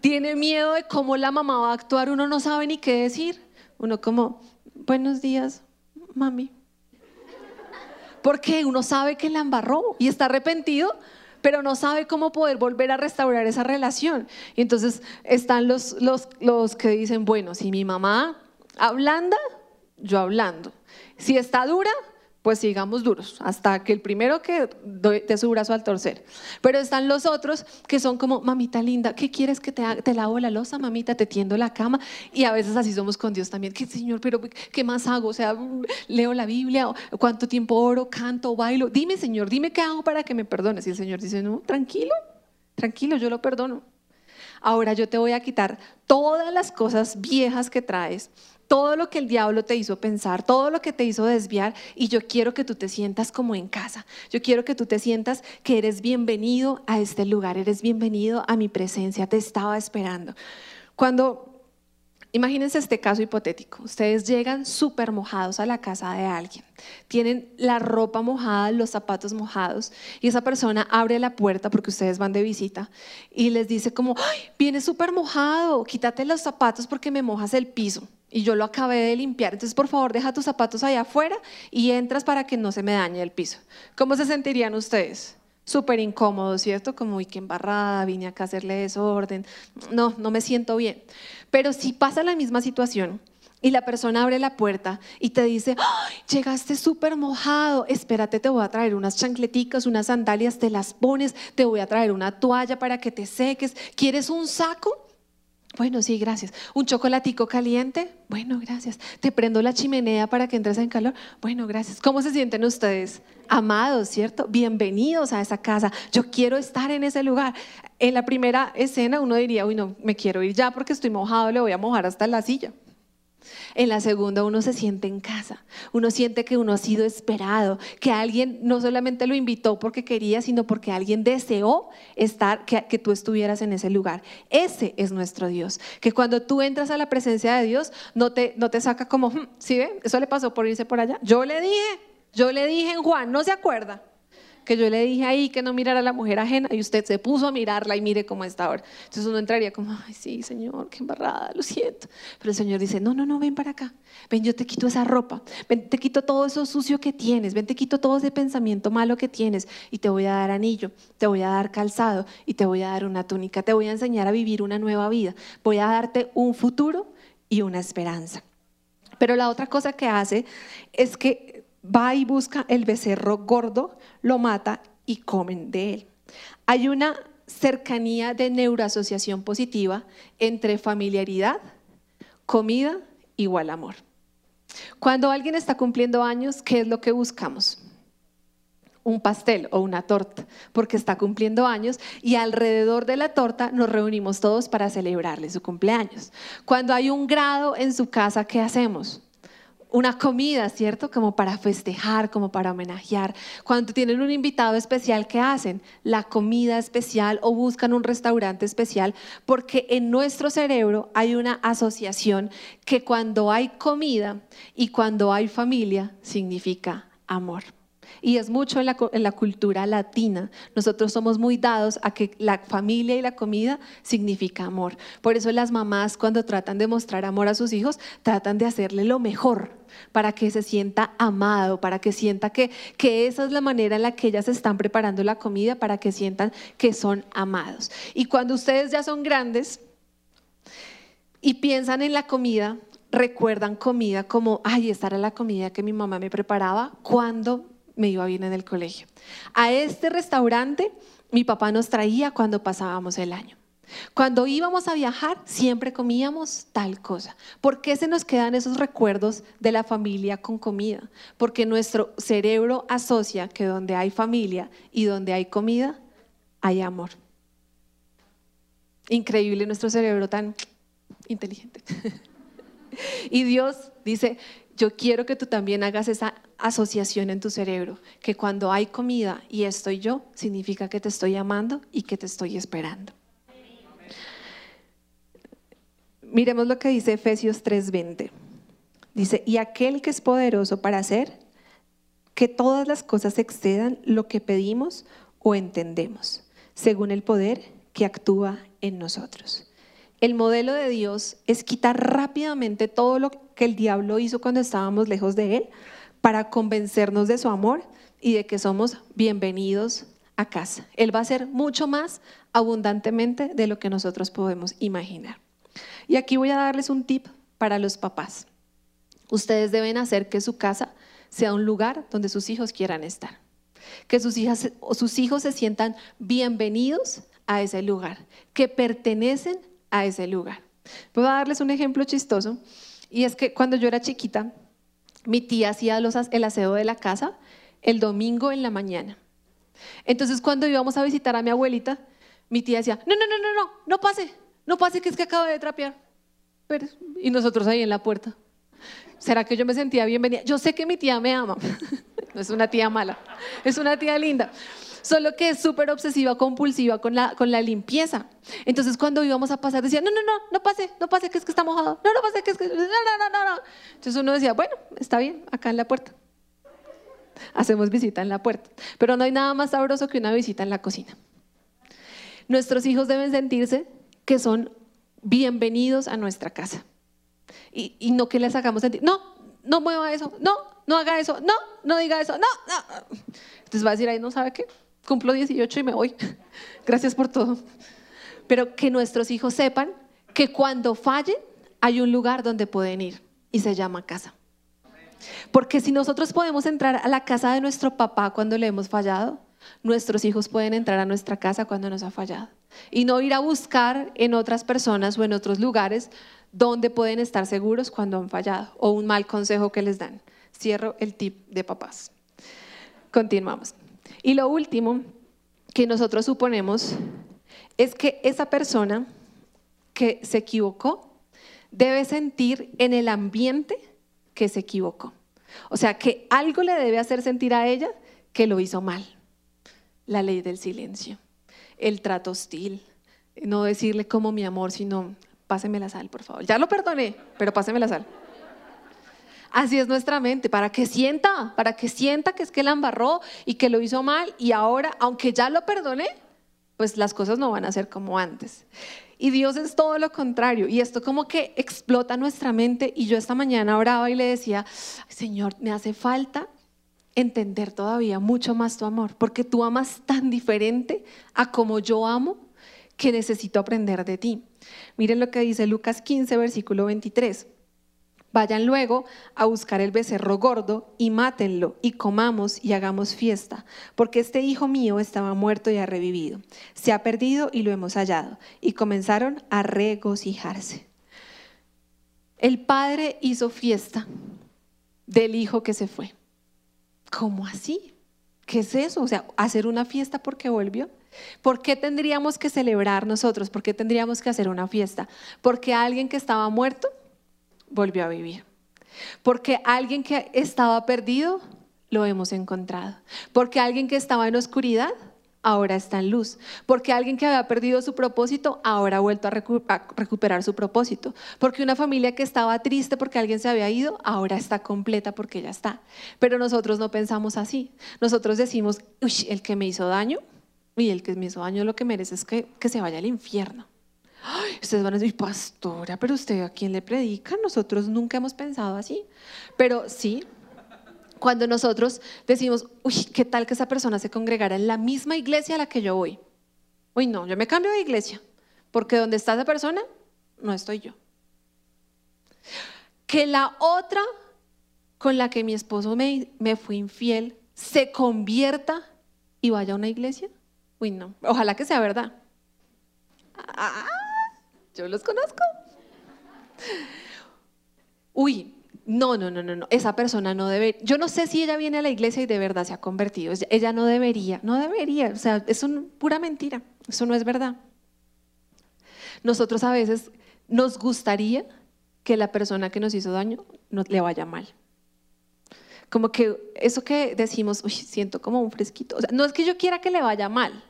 tiene miedo de cómo la mamá va a actuar, uno no sabe ni qué decir Uno como, buenos días, mami. Porque uno sabe que la embarró y está arrepentido, pero no sabe cómo poder volver a restaurar esa relación. Y entonces están los, los, los que dicen, bueno, si mi mamá hablando, yo hablando. Si está dura, pues sigamos duros, hasta que el primero que dé su brazo al torcer. Pero están los otros que son como, mamita linda, ¿qué quieres que te, te lavo la losa, mamita? Te tiendo la cama. Y a veces así somos con Dios también. ¿Qué, Señor, pero qué más hago? O sea, leo la Biblia, cuánto tiempo oro, canto, bailo. Dime, Señor, dime qué hago para que me perdones. Y el Señor dice, no, tranquilo, tranquilo, yo lo perdono. Ahora yo te voy a quitar todas las cosas viejas que traes todo lo que el diablo te hizo pensar, todo lo que te hizo desviar y yo quiero que tú te sientas como en casa. Yo quiero que tú te sientas que eres bienvenido a este lugar, eres bienvenido a mi presencia, te estaba esperando. Cuando Imagínense este caso hipotético. Ustedes llegan súper mojados a la casa de alguien. Tienen la ropa mojada, los zapatos mojados. Y esa persona abre la puerta porque ustedes van de visita y les dice como, ¡Ay, viene súper mojado, quítate los zapatos porque me mojas el piso y yo lo acabé de limpiar. Entonces, por favor, deja tus zapatos allá afuera y entras para que no se me dañe el piso. ¿Cómo se sentirían ustedes? Súper incómodo, ¿cierto? Como, uy, qué embarrada, vine acá a hacerle desorden. No, no me siento bien. Pero si pasa la misma situación y la persona abre la puerta y te dice, ¡Ay, llegaste súper mojado, espérate, te voy a traer unas chancleticas, unas sandalias, te las pones, te voy a traer una toalla para que te seques, ¿quieres un saco? Bueno, sí, gracias. ¿Un chocolatico caliente? Bueno, gracias. ¿Te prendo la chimenea para que entres en calor? Bueno, gracias. ¿Cómo se sienten ustedes? Amados, ¿cierto? Bienvenidos a esa casa. Yo quiero estar en ese lugar. En la primera escena uno diría, uy, no, me quiero ir ya porque estoy mojado, le voy a mojar hasta la silla. En la segunda uno se siente en casa, uno siente que uno ha sido esperado, que alguien no solamente lo invitó porque quería, sino porque alguien deseó estar, que, tú estuvieras en ese lugar. Ese es nuestro Dios, que cuando tú entras a la presencia de Dios no te, no te saca como, hmm, ¿sí ve? Eso le pasó por irse por allá. Yo le dije, yo le dije en Juan, ¿no se acuerda? Que yo le dije ahí que no mirara a la mujer ajena y usted se puso a mirarla y mire cómo está ahora. Entonces uno entraría como, ay, sí, Señor, qué embarrada, lo siento. Pero el Señor dice, no, no, no, ven para acá. Ven, yo te quito esa ropa. Ven, te quito todo eso sucio que tienes. Ven, te quito todo ese pensamiento malo que tienes y te voy a dar anillo, te voy a dar calzado y te voy a dar una túnica. Te voy a enseñar a vivir una nueva vida. Voy a darte un futuro y una esperanza. Pero la otra cosa que hace es que va y busca el becerro gordo, lo mata y comen de él. Hay una cercanía de neuroasociación positiva entre familiaridad, comida igual amor. Cuando alguien está cumpliendo años, ¿qué es lo que buscamos? un pastel o una torta, porque está cumpliendo años y alrededor de la torta nos reunimos todos para celebrarle su cumpleaños. Cuando hay un grado en su casa, ¿qué hacemos? Una comida, ¿cierto? Como para festejar, como para homenajear. Cuando tienen un invitado especial, ¿qué hacen? La comida especial o buscan un restaurante especial, porque en nuestro cerebro hay una asociación que cuando hay comida y cuando hay familia significa amor. Y es mucho en la, cultura latina. Nosotros somos muy dados a que la familia y la comida significa amor. Por eso las mamás cuando tratan de mostrar amor a sus hijos, tratan de hacerle lo mejor para que se sienta amado, para que sienta que, que esa es la manera en la que ellas están preparando la comida, para que sientan que son amados. Y cuando ustedes ya son grandes y piensan en la comida, recuerdan comida como, ay, esta era la comida que mi mamá me preparaba cuando me iba bien en el colegio. A este restaurante mi papá nos traía cuando pasábamos el año. Cuando íbamos a viajar, siempre comíamos tal cosa. ¿Por qué se nos quedan esos recuerdos de la familia con comida? Porque nuestro cerebro asocia que donde hay familia y donde hay comida, hay amor. Increíble nuestro cerebro tan inteligente. y Dios dice, yo quiero que tú también hagas esa asociación en tu cerebro, que cuando hay comida y estoy yo, significa que te estoy amando y que te estoy esperando. Miremos lo que dice Efesios 3:20. Dice, y aquel que es poderoso para hacer que todas las cosas excedan lo que pedimos o entendemos, según el poder que actúa en nosotros. El modelo de Dios es quitar rápidamente todo lo que el diablo hizo cuando estábamos lejos de Él para convencernos de su amor y de que somos bienvenidos a casa. Él va a hacer mucho más abundantemente de lo que nosotros podemos imaginar. Y aquí voy a darles un tip para los papás. Ustedes deben hacer que su casa sea un lugar donde sus hijos quieran estar. Que sus, sus hijos se sientan bienvenidos a ese lugar, que pertenecen a ese lugar. Voy a darles un ejemplo chistoso. Y es que cuando yo era chiquita, mi tía hacía el aseo de la casa el domingo en la mañana. Entonces cuando íbamos a visitar a mi abuelita, mi tía decía, no, no, no, no, no, no pase, no pase que es que acabo de trapear. y nosotros ahí en la puerta. ¿Será que yo me sentía bienvenida? Yo sé que mi tía me ama, no es una tía mala, es una tía linda, solo que es súper obsesiva, compulsiva con la, con la limpieza. Entonces cuando íbamos a pasar decía, no, no, no, no pase, no pase, que es que está mojado, no, no pase, que es que, no, no, no, no, no. Entonces uno decía, bueno, está bien, acá en la puerta. Hacemos visita en la puerta, pero no hay nada más sabroso que una visita en la cocina. Nuestros hijos deben sentirse que son bienvenidos a nuestra casa y, y no que les hagamos sentir, no, no mueva eso, no, no haga eso, no, no diga eso, no, no. Entonces va a decir ahí, no sabe qué, cumplo 18 y me voy. Gracias por todo. Pero que nuestros hijos sepan que cuando fallen hay un lugar donde pueden ir y se llama casa. Porque si nosotros podemos entrar a la casa de nuestro papá cuando le hemos fallado, nuestros hijos pueden entrar a nuestra casa cuando nos ha fallado. Y no ir a buscar en otras personas o en otros lugares donde pueden estar seguros cuando han fallado o un mal consejo que les dan. Cierro el tip de papás. Continuamos. Y lo último que nosotros suponemos es que esa persona que se equivocó debe sentir en el ambiente que se equivocó. O sea, que algo le debe hacer sentir a ella que lo hizo mal. La ley del silencio, el trato hostil, no decirle como mi amor, sino páseme la sal, por favor. Ya lo perdoné, pero páseme la sal. Así es nuestra mente, para que sienta, para que sienta que es que la embarró y que lo hizo mal y ahora, aunque ya lo perdoné, pues las cosas no van a ser como antes. Y Dios es todo lo contrario. Y esto como que explota nuestra mente. Y yo esta mañana oraba y le decía, Señor, me hace falta entender todavía mucho más tu amor, porque tú amas tan diferente a como yo amo que necesito aprender de ti. Miren lo que dice Lucas 15, versículo 23. Vayan luego a buscar el becerro gordo y mátenlo y comamos y hagamos fiesta, porque este hijo mío estaba muerto y ha revivido. Se ha perdido y lo hemos hallado. Y comenzaron a regocijarse. El padre hizo fiesta del hijo que se fue. ¿Cómo así? ¿Qué es eso? O sea, hacer una fiesta porque volvió. ¿Por qué tendríamos que celebrar nosotros? ¿Por qué tendríamos que hacer una fiesta? Porque alguien que estaba muerto volvió a vivir. Porque alguien que estaba perdido, lo hemos encontrado. Porque alguien que estaba en oscuridad, ahora está en luz. Porque alguien que había perdido su propósito, ahora ha vuelto a, recuperar su propósito. Porque una familia que estaba triste porque alguien se había ido, ahora está completa porque ya está. Pero nosotros no pensamos así. Nosotros decimos, Uy, el que me hizo daño, y el que me hizo daño lo que merece es que, que se vaya al infierno ustedes van a decir, pastora, pero usted a quién le predica? Nosotros nunca hemos pensado así. Pero sí, cuando nosotros decimos, uy, ¿qué tal que esa persona se congregara en la misma iglesia a la que yo voy? Uy, no, yo me cambio de iglesia, porque donde está esa persona, no estoy yo. Que la otra con la que mi esposo me, me fue infiel se convierta y vaya a una iglesia. Uy, no, ojalá que sea verdad. Ah, yo los conozco. Uy, no, no, no, no, no, esa persona no debe, yo no sé si ella viene a la iglesia y de verdad se ha convertido, ella no debería, no debería, o sea, es una pura mentira, eso no es verdad. Nosotros a veces nos gustaría que la persona que nos hizo daño no le vaya mal. Como que eso que decimos, uy, siento como un fresquito, o sea, no es que yo quiera que le vaya mal,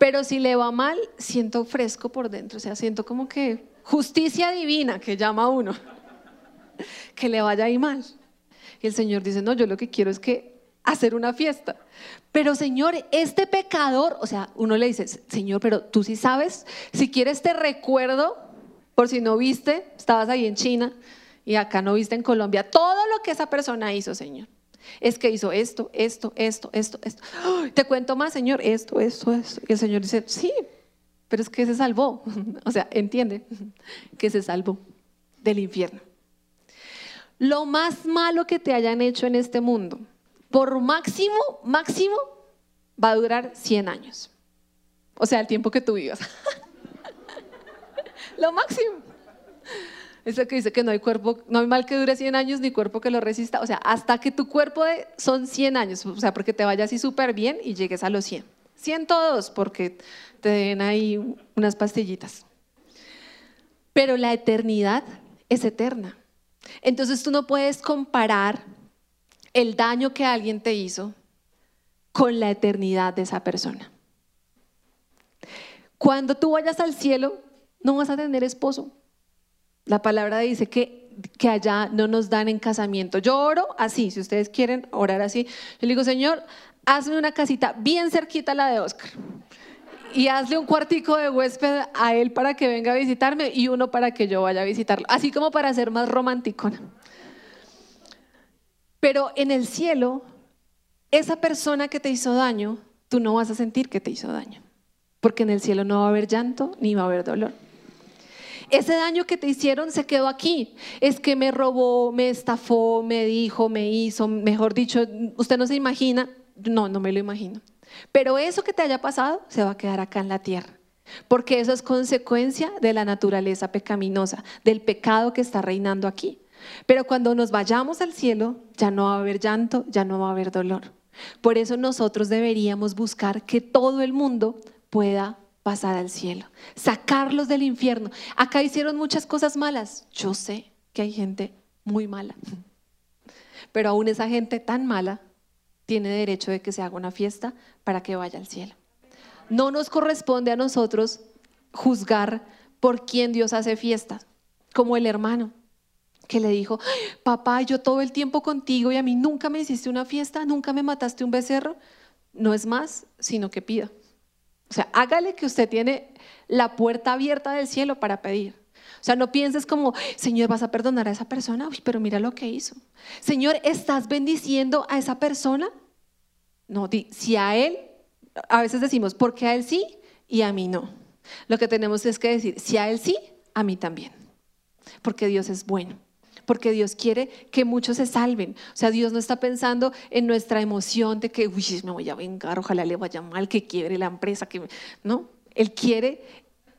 pero si le va mal, siento fresco por dentro, o sea, siento como que justicia divina que llama a uno, que le vaya ahí mal. Y el Señor dice, no, yo lo que quiero es que hacer una fiesta. Pero Señor, este pecador, o sea, uno le dice, Señor, pero tú sí sabes, si quieres te recuerdo, por si no viste, estabas ahí en China y acá no viste en Colombia, todo lo que esa persona hizo, Señor. Es que hizo esto, esto, esto, esto, esto. Te cuento más, Señor, esto, esto, esto. Y el Señor dice, sí, pero es que se salvó. O sea, entiende que se salvó del infierno. Lo más malo que te hayan hecho en este mundo, por máximo, máximo, va a durar 100 años. O sea, el tiempo que tú vivas. lo máximo. Es lo que dice que no hay cuerpo, no hay mal que dure 100 años ni cuerpo que lo resista. O sea, hasta que tu cuerpo de, son 100 años. O sea, porque te vaya así súper bien y llegues a los 100. 102 porque te den ahí unas pastillitas. Pero la eternidad es eterna. Entonces tú no puedes comparar el daño que alguien te hizo con la eternidad de esa persona. Cuando tú vayas al cielo, no vas a tener esposo. La palabra dice que, que allá no nos dan en casamiento. Yo oro así, si ustedes quieren orar así. Yo le digo, Señor, hazme una casita bien cerquita a la de Oscar. Y hazle un cuartico de huésped a él para que venga a visitarme y uno para que yo vaya a visitarlo. Así como para ser más romántico. Pero en el cielo, esa persona que te hizo daño, tú no vas a sentir que te hizo daño. Porque en el cielo no va a haber llanto ni va a haber dolor. Ese daño que te hicieron se quedó aquí. Es que me robó, me estafó, me dijo, me hizo, mejor dicho, usted no se imagina. No, no me lo imagino. Pero eso que te haya pasado se va a quedar acá en la tierra. Porque eso es consecuencia de la naturaleza pecaminosa, del pecado que está reinando aquí. Pero cuando nos vayamos al cielo, ya no va a haber llanto, ya no va a haber dolor. Por eso nosotros deberíamos buscar que todo el mundo pueda pasar al cielo, sacarlos del infierno. Acá hicieron muchas cosas malas. Yo sé que hay gente muy mala, pero aún esa gente tan mala tiene derecho de que se haga una fiesta para que vaya al cielo. No nos corresponde a nosotros juzgar por quién Dios hace fiesta, como el hermano que le dijo, papá, yo todo el tiempo contigo y a mí nunca me hiciste una fiesta, nunca me mataste un becerro. No es más, sino que pida. O sea, hágale que usted tiene la puerta abierta del cielo para pedir. O sea, no pienses como, Señor, vas a perdonar a esa persona, pero mira lo que hizo. Señor, ¿estás bendiciendo a esa persona? No, si a él, a veces decimos, porque a él sí y a mí no. Lo que tenemos es que decir, si a él sí, a mí también. Porque Dios es bueno porque Dios quiere que muchos se salven. O sea, Dios no está pensando en nuestra emoción de que, uy, me voy a vengar, ojalá le vaya mal, que quiebre la empresa, que no, Él quiere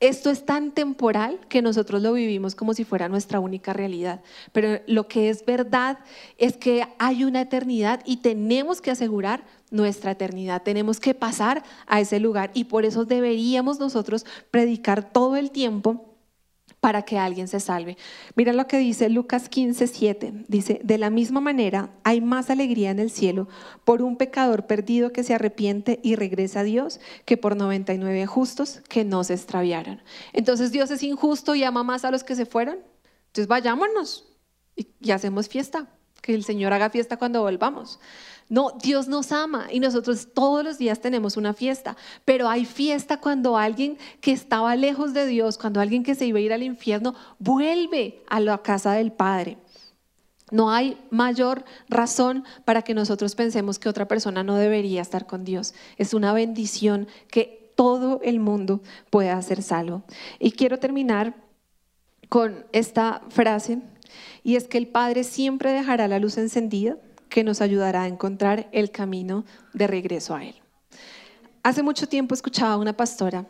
esto es tan temporal que nosotros lo vivimos como si fuera nuestra única realidad. Pero lo que es verdad es que hay una eternidad y tenemos que asegurar nuestra eternidad. Tenemos que pasar a ese lugar y por eso deberíamos nosotros predicar todo el tiempo para que alguien se salve. Mira lo que dice Lucas 15, 7. Dice, de la misma manera hay más alegría en el cielo por un pecador perdido que se arrepiente y regresa a Dios que por 99 justos que no se extraviaron. Entonces Dios es injusto y ama más a los que se fueron. Entonces vayámonos y, y hacemos fiesta. Que el Señor haga fiesta cuando volvamos. No, Dios nos ama y nosotros todos los días tenemos una fiesta, pero hay fiesta cuando alguien que estaba lejos de Dios, cuando alguien que se iba a ir al infierno, vuelve a la casa del Padre. No hay mayor razón para que nosotros pensemos que otra persona no debería estar con Dios. Es una bendición que todo el mundo pueda ser salvo. Y quiero terminar con esta frase, y es que el Padre siempre dejará la luz encendida que nos ayudará a encontrar el camino de regreso a Él. Hace mucho tiempo escuchaba a una pastora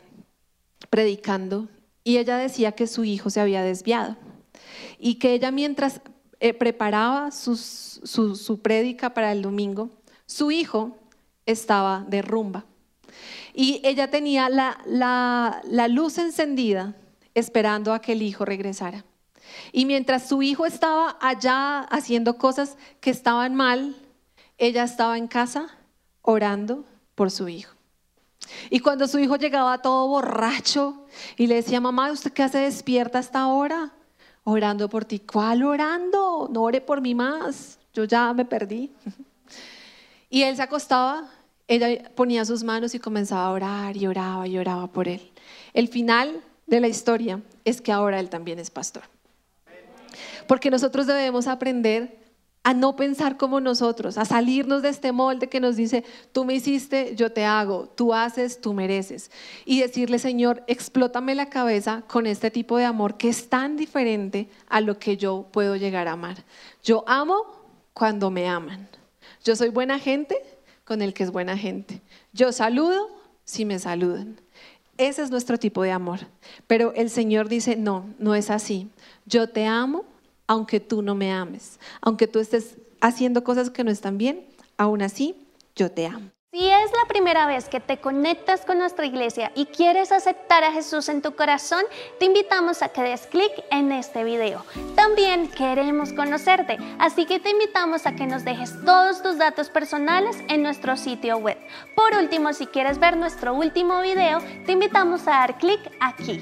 predicando y ella decía que su hijo se había desviado y que ella mientras eh, preparaba su, su, prédica para el domingo, su hijo estaba de rumba. Y ella tenía la, la, la luz encendida esperando a que el hijo regresara. Y mientras su hijo estaba allá haciendo cosas que estaban mal, ella estaba en casa orando por su hijo. Y cuando su hijo llegaba todo borracho y le decía, mamá, ¿usted qué hace despierta hasta ahora? Orando por ti. ¿Cuál orando? No ore por mí más. Yo ya me perdí. Y él se acostaba, ella ponía sus manos y comenzaba a orar y oraba y oraba por él. El final de la historia es que ahora él también es pastor. Porque nosotros debemos aprender a no pensar como nosotros, a salirnos de este molde que nos dice, tú me hiciste, yo te hago, tú haces, tú mereces. Y decirle, Señor, explótame la cabeza con este tipo de amor que es tan diferente a lo que yo puedo llegar a amar. Yo amo cuando me aman. Yo soy buena gente con el que es buena gente. Yo saludo si me saludan. Ese es nuestro tipo de amor. Pero el Señor dice, no, no es así. Yo te amo aunque tú no me ames, aunque tú estés haciendo cosas que no están bien, aún así yo te amo. Si es la primera vez que te conectas con nuestra iglesia y quieres aceptar a Jesús en tu corazón, te invitamos a que des clic en este video. También queremos conocerte, así que te invitamos a que nos dejes todos tus datos personales en nuestro sitio web. Por último, si quieres ver nuestro último video, te invitamos a dar clic aquí.